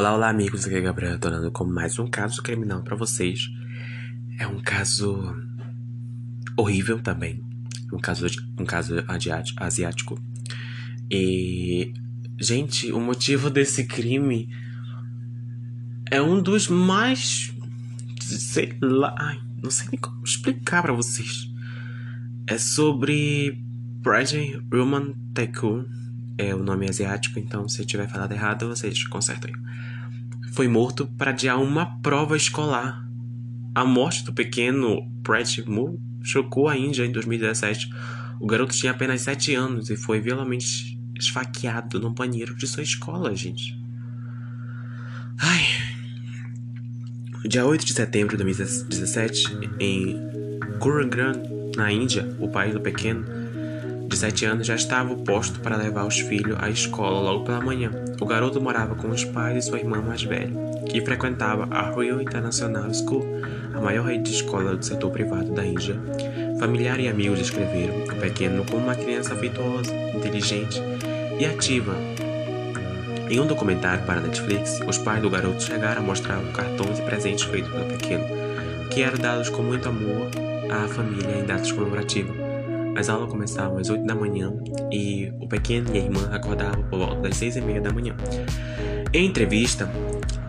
Olá, olá amigos, aqui é Gabriel Donando com mais um caso criminal para vocês. É um caso horrível também, um caso um caso asiático. E gente, o motivo desse crime é um dos mais sei lá, ai, não sei nem como explicar para vocês. É sobre Prajin Roman Taeku é o nome asiático, então se eu tiver falado errado, vocês consertem. Foi morto para adiar uma prova escolar. A morte do pequeno Pratt Moore chocou a Índia em 2017. O garoto tinha apenas 7 anos e foi violamente esfaqueado no banheiro de sua escola, gente. Ai. Dia 8 de setembro de 2017, em Gurugram, na Índia, o pai do pequeno de 7 anos, já estava posto para levar os filhos à escola logo pela manhã. O garoto morava com os pais e sua irmã mais velha, que frequentava a Royal International School, a maior rede de escola do setor privado da Índia. Familiar e amigos descreveram o pequeno como uma criança afetuosa, inteligente e ativa. Em um documentário para Netflix, os pais do garoto chegaram a mostrar cartões e presentes feitos pelo pequeno, que eram dados com muito amor à família em datas comemorativas. As aulas começavam às 8 da manhã e o pequeno e a irmã acordavam por volta das 6 e meia da manhã. Em entrevista,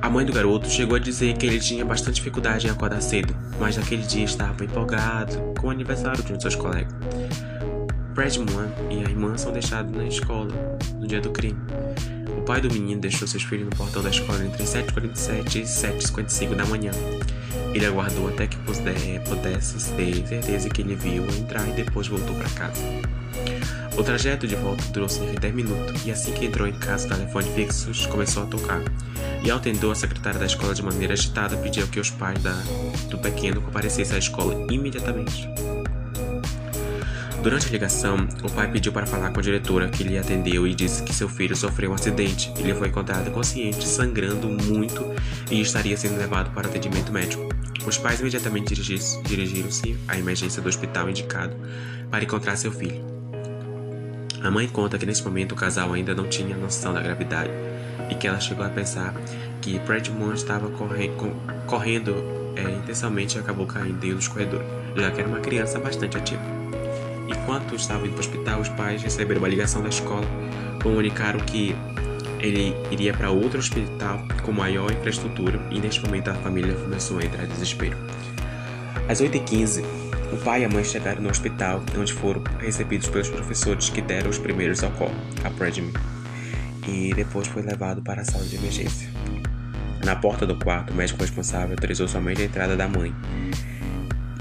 a mãe do garoto chegou a dizer que ele tinha bastante dificuldade em acordar cedo, mas naquele dia estava empolgado com o aniversário de um de seus colegas. Brad Moon e a irmã são deixados na escola no dia do crime. O pai do menino deixou seus filhos no portão da escola entre 7h47 e 7h55 da manhã. Ele aguardou até que pudesse ter certeza que ele viu entrar e depois voltou para casa. O trajeto de volta durou cerca de 10 minutos e assim que entrou em casa, o telefone fixo começou a tocar. E ao atender a secretária da escola de maneira agitada, pediu que os pais da, do pequeno comparecessem à escola imediatamente. Durante a ligação, o pai pediu para falar com a diretora, que lhe atendeu e disse que seu filho sofreu um acidente. Ele foi encontrado consciente, sangrando muito e estaria sendo levado para atendimento médico. Os pais imediatamente dirigiram-se à emergência do hospital indicado para encontrar seu filho. A mãe conta que nesse momento o casal ainda não tinha noção da gravidade e que ela chegou a pensar que Moore estava correndo, correndo é, intensamente e acabou caindo em um dos corredores, já que era uma criança bastante ativa. Enquanto estava indo para o hospital, os pais receberam uma ligação da escola, comunicaram que ele iria para outro hospital com maior infraestrutura e neste momento a família começou a entrar em desespero. Às 8h15, o pai e a mãe chegaram no hospital, onde foram recebidos pelos professores que deram os primeiros socorros a Predmin, e depois foi levado para a sala de emergência. Na porta do quarto, o médico responsável autorizou somente a entrada da mãe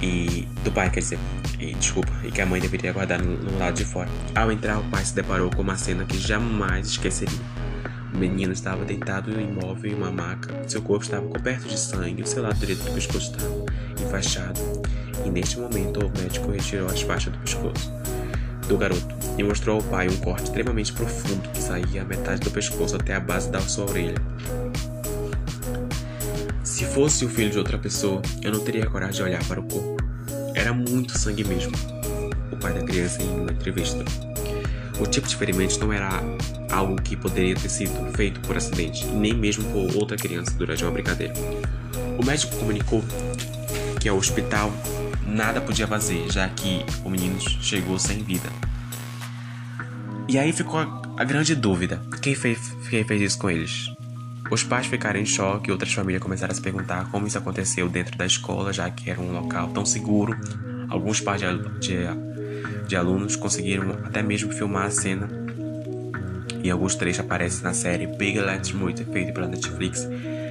e do pai, quer dizer, e, desculpa, e que a mãe deveria aguardar no, no, lado de fora. Ao entrar, o pai se deparou com uma cena que jamais esqueceria. O menino estava deitado imóvel em uma maca, seu corpo estava coberto de sangue o seu lado direito do pescoço estava enfaixado. E neste momento, o médico retirou as faixas do pescoço do garoto e mostrou ao pai um corte extremamente profundo que saía a metade do pescoço até a base da sua orelha. Se fosse o filho de outra pessoa, eu não teria coragem de olhar para o corpo. Era muito sangue mesmo. O pai da criança em uma entrevista. O tipo de ferimento não era algo que poderia ter sido feito por acidente, nem mesmo por outra criança durante uma brincadeira. O médico comunicou que ao hospital nada podia fazer, já que o menino chegou sem vida. E aí ficou a, grande dúvida: quem fez, quem fez isso com eles? Os pais ficaram em choque e outras famílias começaram a se perguntar como isso aconteceu dentro da escola, já que era um local tão seguro. Alguns pais de, de, de alunos conseguiram até mesmo filmar a cena e alguns trechos aparecem na série Big Let's Muito, feita pela Netflix.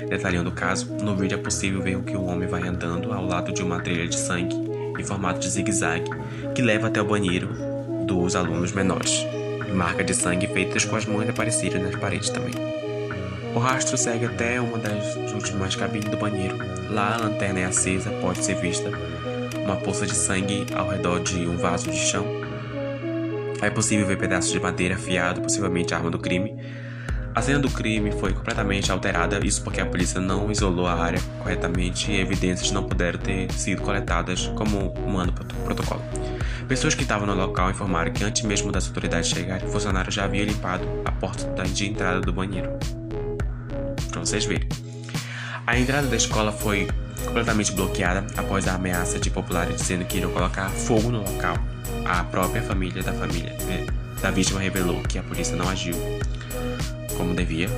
Detalhando o caso, no vídeo é possível ver que o homem vai andando ao lado de uma trilha de sangue em formato de zigue-zague que leva até o banheiro dos alunos menores. E marcas de sangue feitas com as mãos apareceram nas paredes também. O rastro segue até uma das últimas cabines do banheiro. Lá a lanterna é acesa, pode ser vista uma poça de sangue ao redor de um vaso de chão. É possível ver pedaços de madeira afiado, possivelmente arma do crime. A cena do crime foi completamente alterada, isso porque a polícia não isolou a área corretamente e evidências não puderam ter sido coletadas como manda o protocolo. Pessoas que estavam no local informaram que antes mesmo das autoridades chegarem, o funcionário já havia limpado a porta de entrada do banheiro. Para vocês verem. A entrada da escola foi completamente bloqueada após a ameaça de populares dizendo que iriam colocar fogo no local. A própria família da família né, da vítima revelou que a polícia não agiu como devia.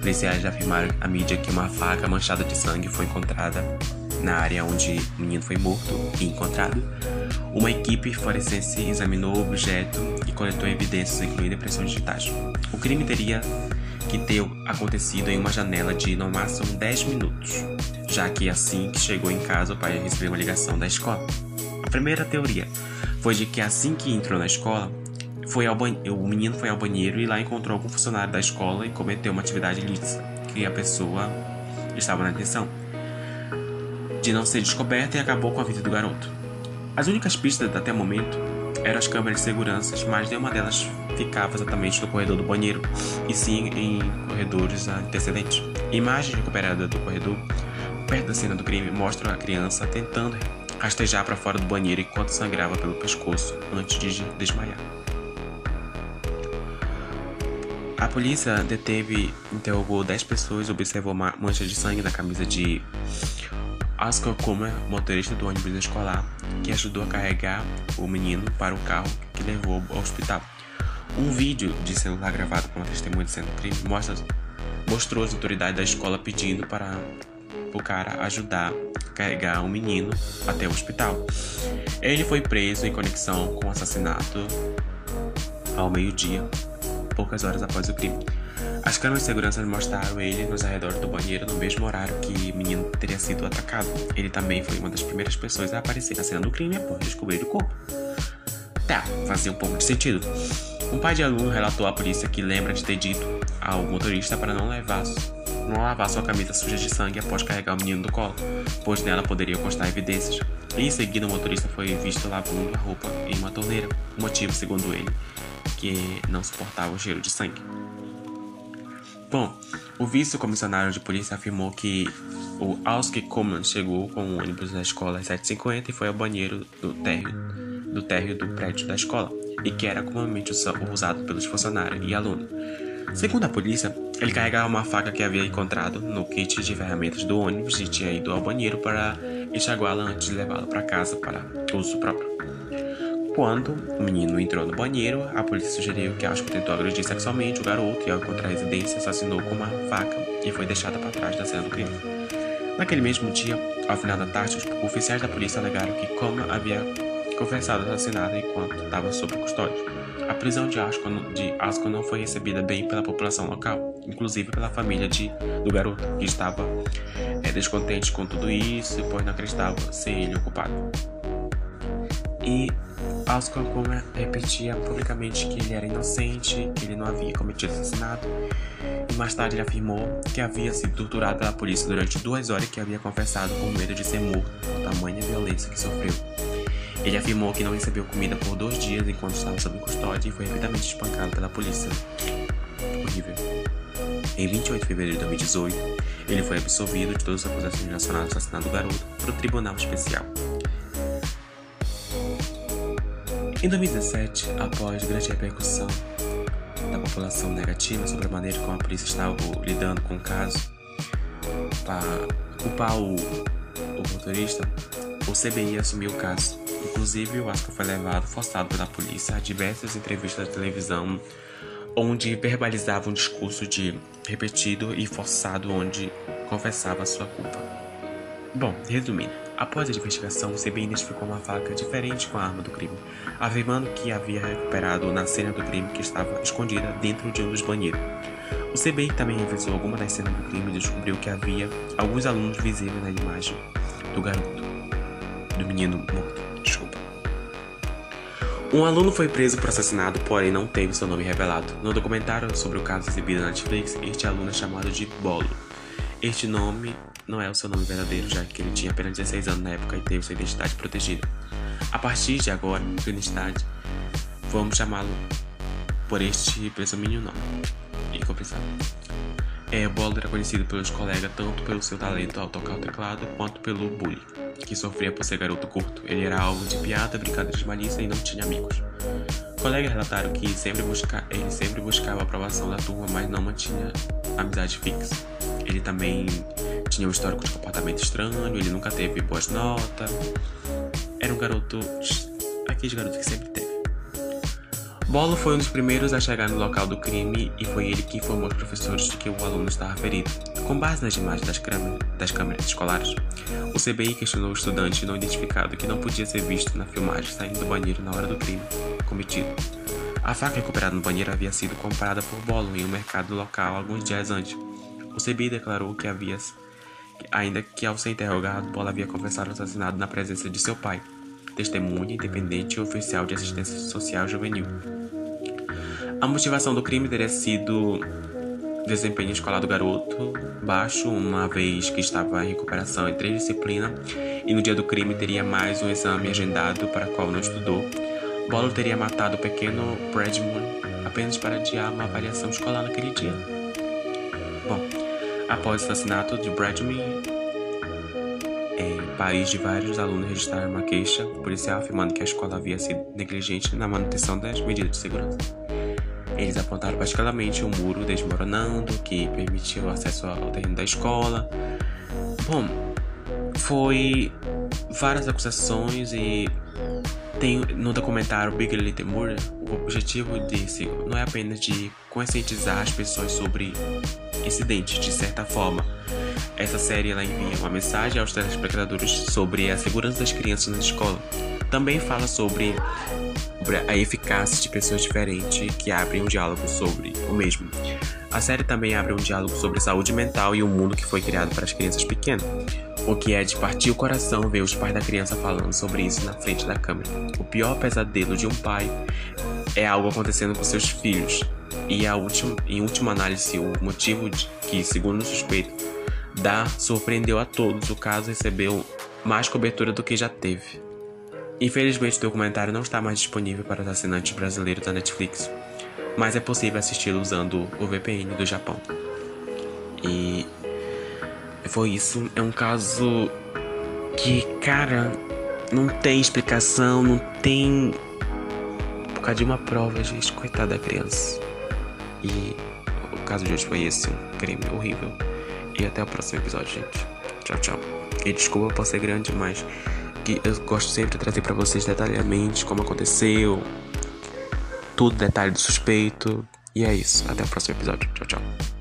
Policiais afirmaram à mídia que uma faca manchada de sangue foi encontrada na área onde o menino foi morto e encontrado. Uma equipe forense examinou o objeto e coletou evidências, incluindo impressões digitais. O crime teria que ter acontecido em uma janela de no máximo 10 minutos, já que assim que chegou em casa o pai recebeu uma ligação da escola. A primeira teoria foi de que assim que entrou na escola, foi ao o menino foi ao banheiro e lá encontrou algum funcionário da escola e cometeu uma atividade ilícita, que a pessoa estava na detenção de não ser descoberta e acabou com a vida do garoto. As únicas pistas até o momento eram as câmeras de segurança, mas nenhuma delas ficava exatamente no corredor do banheiro, e sim em corredores antecedentes. Imagens recuperadas do corredor, perto da cena do crime, mostram a criança tentando rastejar para fora do banheiro enquanto sangrava pelo pescoço antes de desmaiar. A polícia deteve, interrogou 10 pessoas, observou manchas de sangue na camisa de Oscar Kummer, motorista do ônibus escolar, que ajudou a carregar o menino para o carro que levou ao hospital. Um vídeo de celular gravado por uma testemunha de cena do crime mostra, mostrou as autoridades da escola pedindo para o cara ajudar a carregar o menino até o hospital. Ele foi preso em conexão com o assassinato ao meio-dia, poucas horas após o crime. As câmeras de segurança mostraram ele nos arredores do banheiro no mesmo horário que o menino teria sido atacado. Ele também foi uma das primeiras pessoas a aparecer na cena do crime após descobrir o corpo. Tá, fazia um pouco de sentido. Um pai de aluno relatou à polícia que lembra de ter dito ao motorista para não levar não lavar sua camisa suja de sangue após carregar o menino do colo, pois nela poderiam constar evidências. Em seguida, o motorista foi visto lavando a roupa em uma torneira, motivo, segundo ele, que não suportava o cheiro de sangue. Bom, o vice-comissário de polícia afirmou que o Auske Coleman chegou com o ônibus da escola às 7h50 e foi ao banheiro do térreo, do térreo do prédio da escola, e que era comumente usado pelos funcionários e alunos. Segundo a polícia, ele carregava uma faca que havia encontrado no kit de ferramentas do ônibus e tinha ido ao banheiro para enxaguá-la antes de levá-la para casa para uso próprio. Quando o menino entrou no banheiro, a polícia sugeriu que Asco tentou agredir sexualmente o garoto e, ao encontrar a residência, assassinou com uma faca e foi deixada para trás da cena do crime. Naquele mesmo dia, ao final da tarde, os oficiais da polícia alegaram que Coma havia confessado o assassinato enquanto estava sob custódia. A prisão de Asco, de Asco não foi recebida bem pela população local, inclusive pela família de, do garoto, que estava é, descontente com tudo isso, pois não acreditava ser ele o culpado. E Oscar Comer repetia publicamente que ele era inocente, que ele não havia cometido assassinato, e mais tarde ele afirmou que havia sido torturado pela polícia durante duas horas e que havia confessado com medo de ser morto por tamanha violência que sofreu. Ele afirmou que não recebeu comida por dois dias enquanto estava sob custódia e foi rapidamente espancado pela polícia. Horrível. Em 28 de fevereiro de 2018, ele foi absolvido de todas as acusações relacionadas ao assassinato do garoto para o Tribunal Especial. Em 2017, após grande repercussão da população negativa sobre a maneira como a polícia estava lidando com o caso, para culpar o, o motorista, o CBI assumiu o caso. Inclusive, o Asco foi levado forçado pela polícia a diversas entrevistas da televisão onde verbalizava um discurso de repetido e forçado onde confessava sua culpa. Bom, resumindo, após a investigação, o CBI identificou uma faca diferente com a arma do crime, afirmando que havia recuperado na cena do crime que estava escondida dentro de um dos banheiros. O CBI também revisou algumas das cenas do crime e descobriu que havia alguns alunos visíveis na imagem do garoto, do menino morto. Desculpa. Um aluno foi preso por assassinato, porém não teve seu nome revelado. No documentário sobre o caso exibido na Netflix, este aluno é chamado de Bolo. Este nome não é o seu nome verdadeiro, já que ele tinha apenas 16 anos na época e teve sua identidade protegida. A partir de agora, sua identidade, vamos chamá-lo por este presumínio nome. Incompreensível. É, Bolo era conhecido pelos colegas tanto pelo seu talento ao tocar o teclado quanto pelo bullying, que sofria por ser garoto curto. Ele era alvo de piada, brincadeiras de malícia e não tinha amigos. Colegas relataram que sempre busca... ele sempre buscava a aprovação da turma, mas não mantinha amizade fixa. Ele também tinha um histórico de comportamento estranho, ele nunca teve boas notas. Era um garoto. aquele garoto que sempre teve. Bolo foi um dos primeiros a chegar no local do crime e foi ele que informou os professores de que o aluno estava ferido. Com base nas imagens das, das câmeras escolares, o CBI questionou o estudante não identificado que não podia ser visto na filmagem saindo do banheiro na hora do crime cometido. A faca recuperada no banheiro havia sido comprada por Bolo em um mercado local alguns dias antes. O CBI declarou que havia, ainda que ao ser interrogado, Bolo havia confessado o assassinato na presença de seu pai, testemunha independente e oficial de assistência social juvenil. A motivação do crime teria sido desempenho escolar do garoto baixo, uma vez que estava em recuperação em três disciplinas, e no dia do crime teria mais um exame agendado para o qual não estudou. Bolo teria matado o pequeno Bradman apenas para adiar uma avaliação escolar naquele dia. Após o assassinato de Bradman, em Paris, vários alunos registraram uma queixa policial afirmando que a escola havia sido negligente na manutenção das medidas de segurança. Eles apontaram particularmente o muro desmoronando, que permitiu o acesso ao terreno da escola. Bom, foi várias acusações e tem no documentário Big Little Murder o objetivo desse não é apenas de conscientizar as pessoas sobre incidentes de certa forma essa série ela envia uma mensagem aos telespectadores sobre a segurança das crianças na escola. Também fala sobre a eficácia de pessoas diferentes que abrem um diálogo sobre o mesmo. A série também abre um diálogo sobre saúde mental e o mundo que foi criado para as crianças pequenas. O que é de partir o coração ver os pais da criança falando sobre isso na frente da câmera. O pior pesadelo de um pai é algo acontecendo com seus filhos. E a última, em última análise, o motivo de que, segundo o suspeito, da surpreendeu a todos. O caso recebeu mais cobertura do que já teve. Infelizmente, o documentário não está mais disponível para os assinantes brasileiros da Netflix, mas é possível assisti-lo usando o VPN do Japão. E foi isso. É um caso que, cara, não tem explicação, não tem. Causa de uma prova, gente, coitada da criança. E o caso de hoje foi esse: um crime horrível. E até o próximo episódio, gente. Tchau, tchau. E desculpa por ser grande, mas que eu gosto sempre de trazer para vocês detalhadamente como aconteceu, tudo detalhe do suspeito. E é isso. Até o próximo episódio. Tchau, tchau.